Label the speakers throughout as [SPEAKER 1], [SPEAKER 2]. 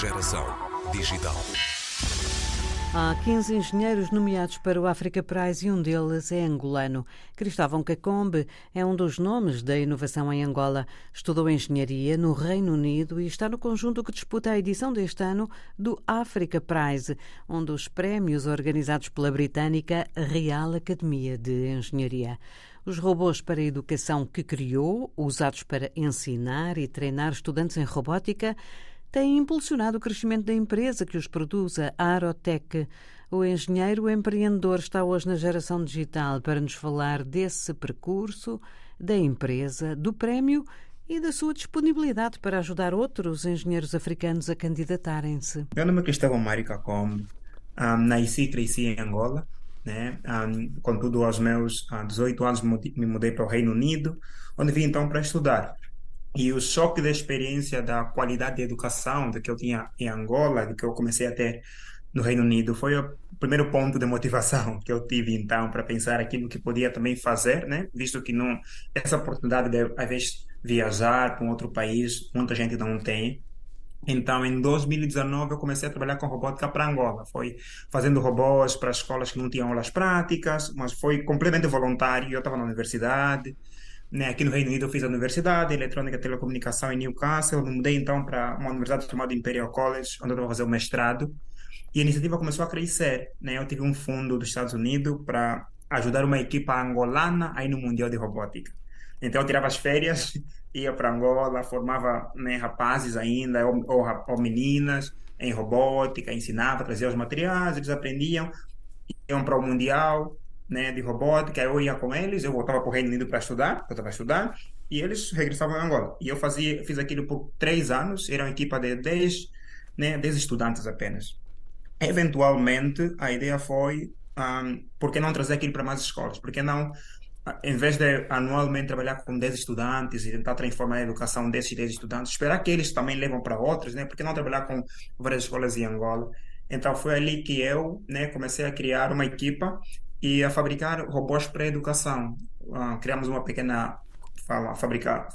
[SPEAKER 1] Geração Digital.
[SPEAKER 2] Há 15 engenheiros nomeados para o Africa Prize e um deles é angolano. Cristóvão Cacombe é um dos nomes da inovação em Angola. Estudou engenharia no Reino Unido e está no conjunto que disputa a edição deste ano do Africa Prize, um dos prémios organizados pela britânica Real Academia de Engenharia. Os robôs para a educação que criou, usados para ensinar e treinar estudantes em robótica, tem impulsionado o crescimento da empresa que os produz, a Aerotech. O engenheiro empreendedor está hoje na geração digital para nos falar desse percurso, da empresa, do prémio e da sua disponibilidade para ajudar outros engenheiros africanos a candidatarem-se.
[SPEAKER 3] Meu nome é Cristóvão Mário Cacombe. Um, nasci e cresci em Angola. Né? Um, contudo, aos meus uh, 18 anos me mudei para o Reino Unido, onde vim então para estudar. E o choque da experiência da qualidade de educação que eu tinha em Angola, que eu comecei a ter no Reino Unido, foi o primeiro ponto de motivação que eu tive então para pensar aquilo que podia também fazer, né? Visto que não essa oportunidade de às vezes viajar para um outro país, muita gente não tem. Então, em 2019, eu comecei a trabalhar com robótica para Angola. Foi fazendo robôs para escolas que não tinham aulas práticas, mas foi completamente voluntário. Eu estava na universidade, né, aqui no Reino Unido eu fiz a universidade, eletrônica e telecomunicação em Newcastle, me mudei então para uma universidade chamada Imperial College, onde eu estava fazer o mestrado, e a iniciativa começou a crescer, né, eu tive um fundo dos Estados Unidos para ajudar uma equipa angolana aí no Mundial de Robótica. Então eu tirava as férias, ia para Angola, formava né, rapazes ainda, ou, ou, ou meninas, em robótica, ensinava, trazia os materiais, eles aprendiam, iam para o Mundial, né, de robótica, eu ia com eles, eu voltava para o Reino Unido para estudar, eu estava a estudar, e eles regressavam a Angola. E eu fazia, fiz aquilo por três anos, era uma equipa de dez, né, dez estudantes apenas. Eventualmente, a ideia foi, um, por que não trazer aquilo para mais escolas? Por que não, em vez de anualmente trabalhar com 10 estudantes e tentar transformar a educação desses 10 estudantes, esperar que eles também levam para outros, né? Por que não trabalhar com várias escolas em Angola? Então foi ali que eu né, comecei a criar uma equipa e a fabricar robôs para educação. Uh, criamos uma pequena fala, fábrica,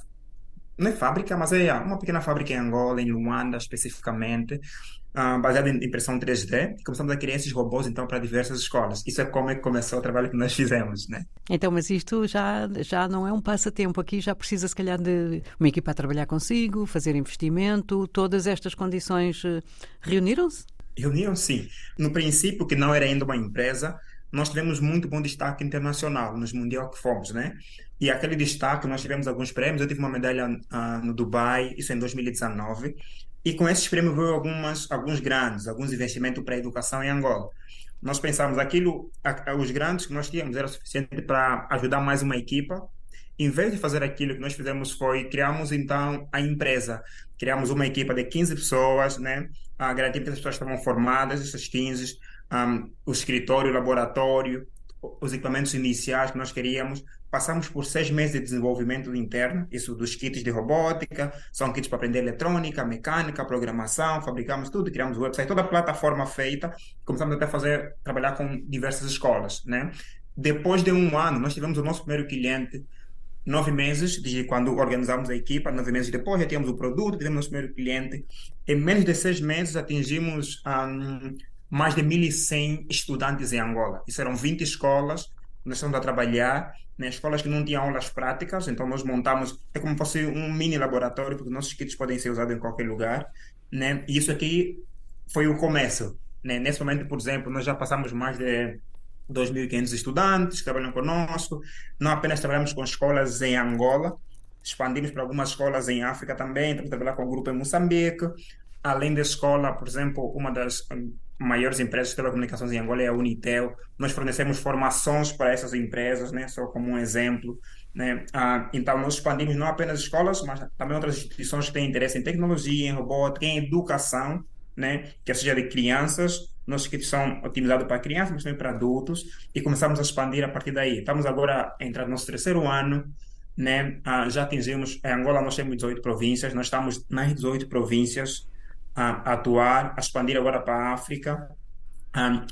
[SPEAKER 3] não é fábrica, mas é uma pequena fábrica em Angola, em Luanda especificamente, uh, baseada em impressão 3D. E começamos a criar esses robôs então para diversas escolas. Isso é como é que começou o trabalho que nós fizemos, né?
[SPEAKER 2] Então, mas isto já já não é um passatempo aqui, já precisa se calhar de uma equipa a trabalhar consigo, fazer investimento, todas estas condições eh, reuniram-se?
[SPEAKER 3] Reuniram, sim. No princípio, que não era ainda uma empresa, nós tivemos muito bom destaque internacional nos mundial que fomos, né? E aquele destaque, nós tivemos alguns prêmios. Eu tive uma medalha uh, no Dubai, isso em 2019. E com esses prêmios veio algumas, alguns grandes, alguns investimentos para a educação em Angola. Nós pensamos aquilo, os grandes que nós tínhamos era suficiente para ajudar mais uma equipa. Em vez de fazer aquilo que nós fizemos foi criamos então a empresa. Criamos uma equipa de 15 pessoas, né? A que as pessoas estavam formadas, essas 15 um, o escritório, o laboratório, os equipamentos iniciais que nós queríamos. Passamos por seis meses de desenvolvimento interno, isso dos kits de robótica, são kits para aprender eletrônica, mecânica, programação, fabricamos tudo, criamos o website, toda a plataforma feita, começamos até a fazer, trabalhar com diversas escolas, né? Depois de um ano, nós tivemos o nosso primeiro cliente, nove meses de quando organizamos a equipa, nove meses depois já tínhamos o produto, tivemos nosso primeiro cliente. Em menos de seis meses atingimos um, mais de 1.100 estudantes em Angola. Isso eram 20 escolas, nós estamos a trabalhar, né, escolas que não tinham aulas práticas, então nós montamos, é como se fosse um mini laboratório, porque nossos kits podem ser usados em qualquer lugar, né, e isso aqui foi o começo. Né? Nesse momento, por exemplo, nós já passamos mais de 2.500 estudantes que trabalham conosco, não apenas trabalhamos com escolas em Angola, expandimos para algumas escolas em África também, estamos a trabalhar com um grupo em Moçambique, além da escola, por exemplo, uma das maiores empresas de telecomunicações em Angola é a Unitel. Nós fornecemos formações para essas empresas, né? só como um exemplo. Né? Ah, então, nós expandimos não apenas escolas, mas também outras instituições que têm interesse em tecnologia, em robótica, em educação, né? que seja de crianças, kits são otimizados para crianças, mas também para adultos, e começamos a expandir a partir daí. Estamos agora a entrar no nosso terceiro ano, né? Ah, já atingimos, em Angola nós temos 18 províncias, nós estamos nas 18 províncias, a atuar, a expandir agora para a África.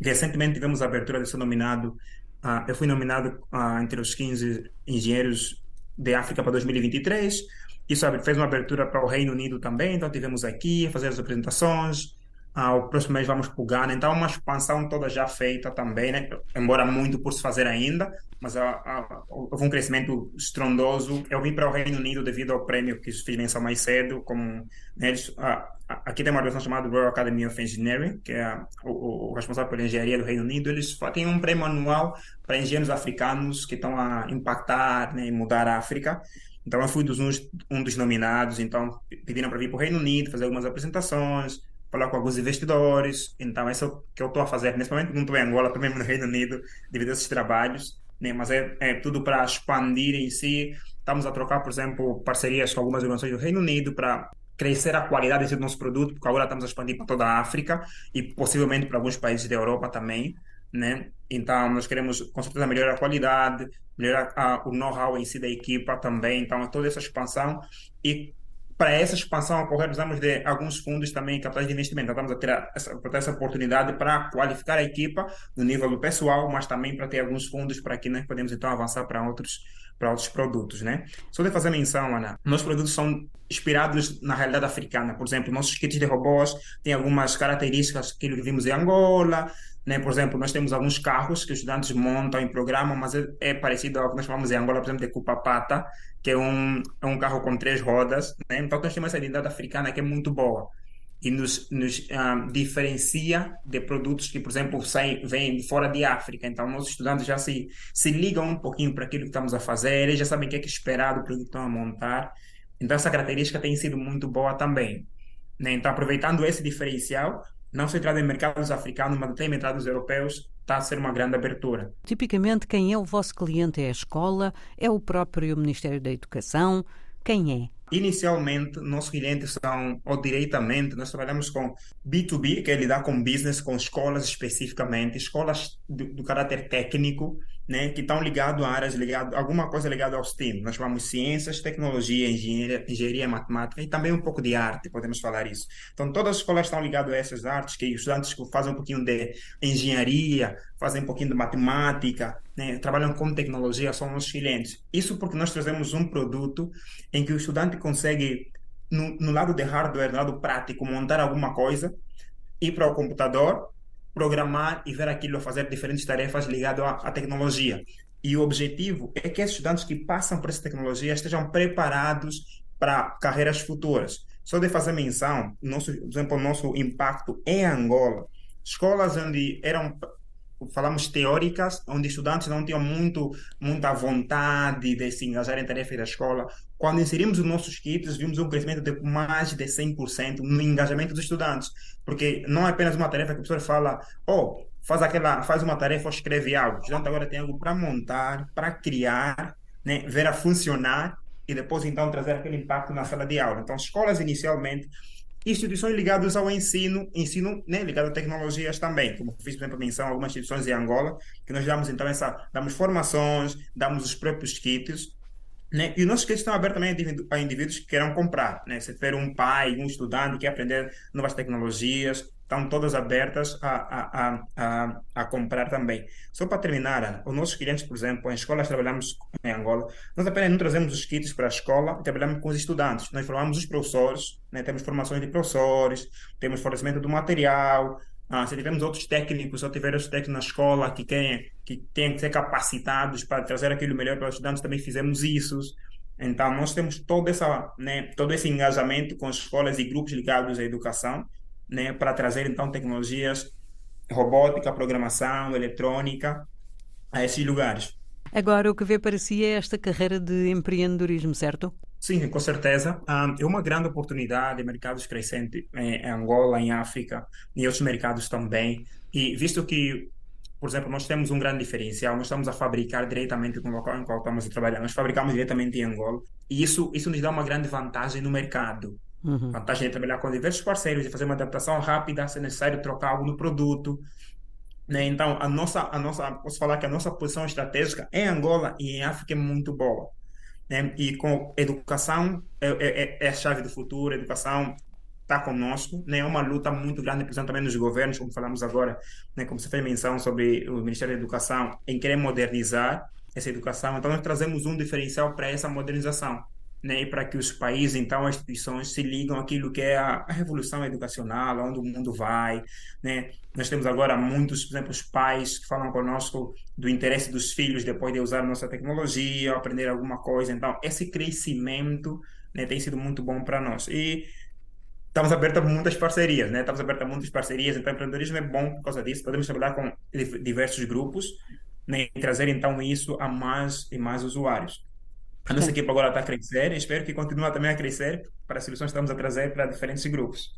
[SPEAKER 3] Recentemente tivemos a abertura de ser nominado, uh, eu fui nominado uh, entre os 15 engenheiros de África para 2023 e isso fez uma abertura para o Reino Unido também, então tivemos aqui fazer as apresentações. Ah, o próximo mês vamos para o Ghana, então uma expansão toda já feita também, né? embora muito por se fazer ainda, mas ah, ah, houve um crescimento estrondoso. Eu vim para o Reino Unido devido ao prêmio que fiz menção mais cedo, como né, eles, ah, aqui tem uma organização chamada Royal Academy of Engineering, que é o, o, responsável pela engenharia do Reino Unido. Eles têm um prêmio anual para engenheiros africanos que estão a impactar né, e mudar a África. Então eu fui dos, um dos nominados, então pediram para vir para o Reino Unido, fazer algumas apresentações, falar com alguns investidores. Então isso é o que eu estou a fazer. Momento não estou em Angola, estou mesmo no Reino Unido, devido a esses trabalhos, né? mas é, é tudo para expandir em si. Estamos a trocar, por exemplo, parcerias com algumas organizações do Reino Unido para crescer a qualidade do nosso produto, porque agora estamos a expandir para toda a África e possivelmente para alguns países da Europa também, né? Então, nós queremos, com certeza, melhorar a qualidade, melhorar a, o know-how em si da equipa também. Então, toda essa expansão. E para essa expansão ocorrer, precisamos de alguns fundos também capitais de investimento. Então, estamos a ter essa, ter essa oportunidade para qualificar a equipa no nível do pessoal, mas também para ter alguns fundos para que nós podemos, então, avançar para outros para outros produtos, né? Só de fazer menção, Ana, nossos produtos são inspirados na realidade africana. Por exemplo, nossos kits de robôs têm algumas características que vimos em Angola, né? Por exemplo, nós temos alguns carros que os estudantes montam em programa, mas é, é parecido ao que nós chamamos em Angola, por exemplo, de Cupapata, que é um, é um carro com três rodas. Né? Então, nós temos essa identidade africana que é muito boa e nos, nos uh, diferencia de produtos que, por exemplo, saem, vêm de fora de África. Então, nossos estudantes já se, se ligam um pouquinho para aquilo que estamos a fazer, eles já sabem o que é, que é esperado do produto que estão a montar. Então, essa característica tem sido muito boa também. Né? Então, aproveitando esse diferencial, não só entrada em mercados africanos, mas até em mercados europeus, está a ser uma grande abertura.
[SPEAKER 2] Tipicamente, quem é o vosso cliente é a escola, é o próprio Ministério da Educação, quem é?
[SPEAKER 3] Inicialmente, nossos clientes são, ou diretamente, nós trabalhamos com B2B, que é lidar com business, com escolas especificamente, escolas do, do caráter técnico, né, que estão ligados a áreas ligadas, alguma coisa ligada aos STEAM. Nós chamamos ciências, tecnologia, engenharia, engenharia, matemática e também um pouco de arte, podemos falar isso. Então, todas as escolas estão ligadas a essas artes, que os estudantes fazem um pouquinho de engenharia, fazem um pouquinho de matemática, né, trabalham com tecnologia, são nossos clientes. Isso porque nós trazemos um produto em que o estudante consegue, no, no lado de hardware, no lado prático, montar alguma coisa, ir para o computador, programar e ver aquilo a fazer diferentes tarefas ligadas à, à tecnologia. E o objetivo é que esses estudantes que passam por essa tecnologia estejam preparados para carreiras futuras. Só de fazer menção, nosso, por exemplo, o nosso impacto em Angola, escolas onde eram falamos teóricas, onde estudantes não tinham muito, muita vontade de se engajar em tarefas da escola. Quando inserimos os nossos kits, vimos um crescimento de mais de 100% no engajamento dos estudantes, porque não é apenas uma tarefa que o professor fala, oh, faz aquela, faz uma tarefa ou escreve algo. O estudante agora tem algo para montar, para criar, né, ver a funcionar e depois então trazer aquele impacto na sala de aula. Então, escolas inicialmente instituições ligadas ao ensino, ensino né, ligado a tecnologias também, como fiz, por exemplo, menção a algumas instituições em Angola, que nós damos então essa, damos formações, damos os próprios kits, né? E os nossos kits estão abertos também a indivíduos que queiram comprar, né? Se tiver um pai, um estudante que quer aprender novas tecnologias, estão todas abertas a, a, a, a, comprar também. Só para terminar, os nossos clientes, por exemplo, em escolas trabalhamos em Angola, nós apenas não trazemos os kits para a escola, trabalhamos com os estudantes. Nós formamos os professores, né? temos formações de professores, temos fornecimento do material, ah, se tivermos outros técnicos, ou tiver outros técnicos na escola que têm que, têm que ser capacitados para trazer aquilo melhor para os estudantes, também fizemos isso. Então, nós temos todo, essa, né, todo esse engajamento com escolas e grupos ligados à educação, né, para trazer então tecnologias robótica, programação, eletrônica a esses lugares.
[SPEAKER 2] Agora, o que vê para si é esta carreira de empreendedorismo, certo?
[SPEAKER 3] Sim, com certeza. Um, é uma grande oportunidade, mercados crescentes em Angola, em África, e outros mercados também. E visto que, por exemplo, nós temos um grande diferencial, nós estamos a fabricar diretamente no local em qual estamos a trabalhar, nós fabricamos diretamente em Angola, e isso, isso nos dá uma grande vantagem no mercado. Uhum. Vantagem de trabalhar com diversos parceiros, de fazer uma adaptação rápida, se necessário trocar algo no produto. Né? Então, a nossa, a nossa, posso falar que a nossa posição estratégica em Angola e em África é muito boa. Né? E com educação é, é, é a chave do futuro, educação está conosco, né? É uma luta muito grande, principalmente também nos governos, como falamos agora, né? Como você fez menção sobre o Ministério da Educação, em querer modernizar essa educação. Então, nós trazemos um diferencial para essa modernização né, para que os países, então, as instituições se ligam àquilo que é a, a revolução educacional, onde o mundo vai, né? Nós temos agora muitos, por exemplo, os pais que falam conosco do interesse dos filhos depois de usar nossa tecnologia, aprender alguma coisa. Então, esse crescimento, né, tem sido muito bom para nós. E estamos abertos a muitas parcerias, né? Estamos abertos a muitas parcerias, então empreendedorismo é bom por causa disso. Podemos trabalhar com diversos grupos, né? E trazer então isso a mais e mais usuários. A nossa equipe agora está a crescer e espero que continue também a crescer para as soluções que estamos a trazer para diferentes grupos.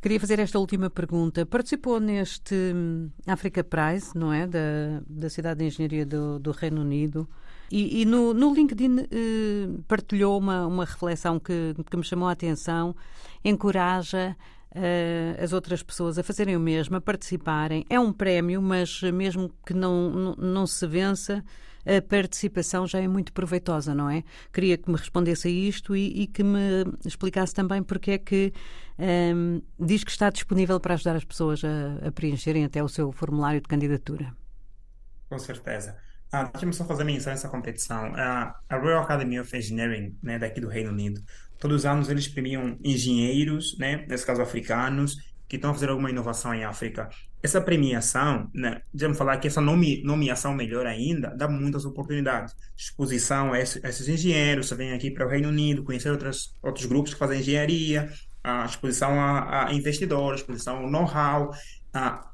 [SPEAKER 2] Queria fazer esta última pergunta. Participou neste hum, Africa Prize, não é? Da, da Cidade de Engenharia do, do Reino Unido. E, e no, no, LinkedIn eh, partilhou uma, uma reflexão que, que me chamou a atenção. Encoraja uh, as outras pessoas a fazerem o mesmo, a participarem. É um prémio, mas mesmo que não, não, não se vença, a participação já é muito proveitosa, não é? Queria que me respondesse a isto e, e que me explicasse também porque é que um, diz que está disponível para ajudar as pessoas a, a preencherem até o seu formulário de candidatura.
[SPEAKER 3] Com certeza. Ah, Deixa-me só fazer menção a essa competição. Ah, a Royal Academy of Engineering, né, daqui do Reino Unido, todos os anos eles premiam engenheiros, né, nesse caso africanos, que estão a fazer alguma inovação em África. Essa premiação, né, devemos falar que essa nome, nomeação melhor ainda, dá muitas oportunidades. Exposição a esses, a esses engenheiros, você vem aqui para o Reino Unido, conhecer outras, outros grupos que fazem engenharia, a exposição a, a investidores, exposição ao know-how,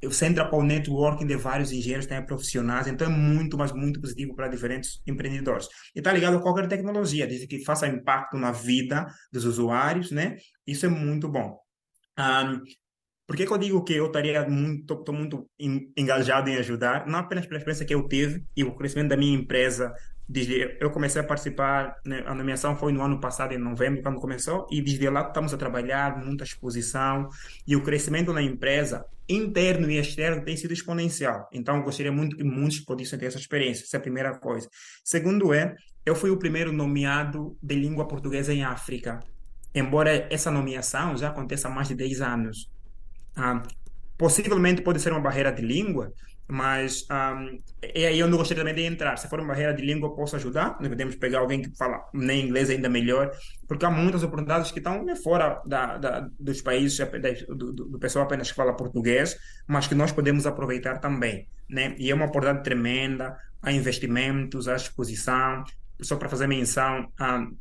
[SPEAKER 3] você entra para o networking de vários engenheiros, tem profissionais, então é muito, mas muito positivo para diferentes empreendedores. E está ligado a qualquer tecnologia, desde que faça impacto na vida dos usuários, né? Isso é muito bom. Um, por que, que eu digo que eu estaria muito, estou muito engajado em ajudar? Não apenas pela experiência que eu tive e o crescimento da minha empresa. Desde eu comecei a participar, né, a nomeação foi no ano passado, em novembro, quando começou, e desde lá estamos a trabalhar, muita exposição, e o crescimento na empresa, interno e externo, tem sido exponencial. Então, eu gostaria muito que muitos pudessem ter essa experiência, essa é a primeira coisa. Segundo é, eu fui o primeiro nomeado de língua portuguesa em África, embora essa nomeação já aconteça há mais de 10 anos. Ah, possivelmente pode ser uma barreira de língua, mas um, é aí onde eu gostaria também de entrar. Se for uma barreira de língua, posso ajudar. Nós podemos pegar alguém que fala nem inglês ainda melhor, porque há muitas oportunidades que estão né, fora da, da, dos países, do, do, pessoal apenas que fala português, mas que nós podemos aproveitar também. Né? E é uma oportunidade tremenda. Há investimentos, há exposição. Só para fazer menção, um,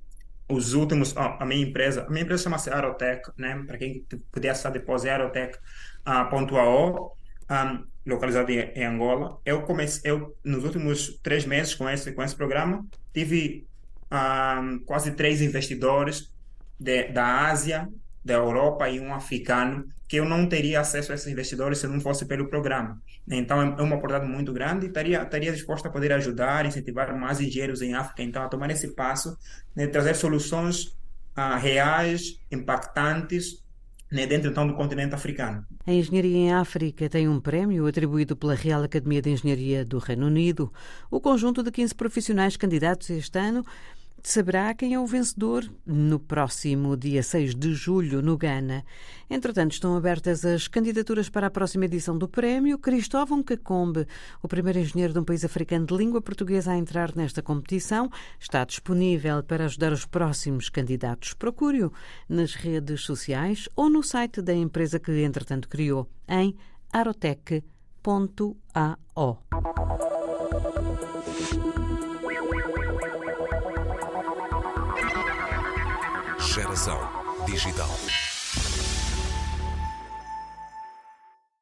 [SPEAKER 3] os últimos, a minha empresa, a minha empresa chama-se Aerotech, né? Para quem puder acessar depois, é aerotech.ao, um, localizado em, em, Angola. Eu comecei, eu, nos últimos três meses com esse, com esse programa, tive um, quase três investidores de, da Ásia, da Europa e um africano, que eu não teria acesso a esses investidores se não fosse pelo programa. Então, é uma oportunidade muito grande e estaria, estaria disposto a poder ajudar, incentivar mais engenheiros em África, então, a tomar esse passo, né, trazer soluções uh, reais, impactantes, né, dentro então do continente africano.
[SPEAKER 2] A engenharia em África tem um prémio atribuído pela Real Academia de Engenharia do Reino Unido. O conjunto de 15 profissionais candidatos este ano saberá quem é o vencedor no próximo dia 6 de julho, no Ghana. Entretanto, estão abertas as candidaturas para a próxima edição do prémio. Cristóvão Cacombe, o primeiro engenheiro de um país africano de língua portuguesa a entrar nesta competição, está disponível para ajudar os próximos candidatos. Procure-o nas redes sociais ou no site da empresa que, entretanto, criou, em arotec.ao.
[SPEAKER 1] Geração digital.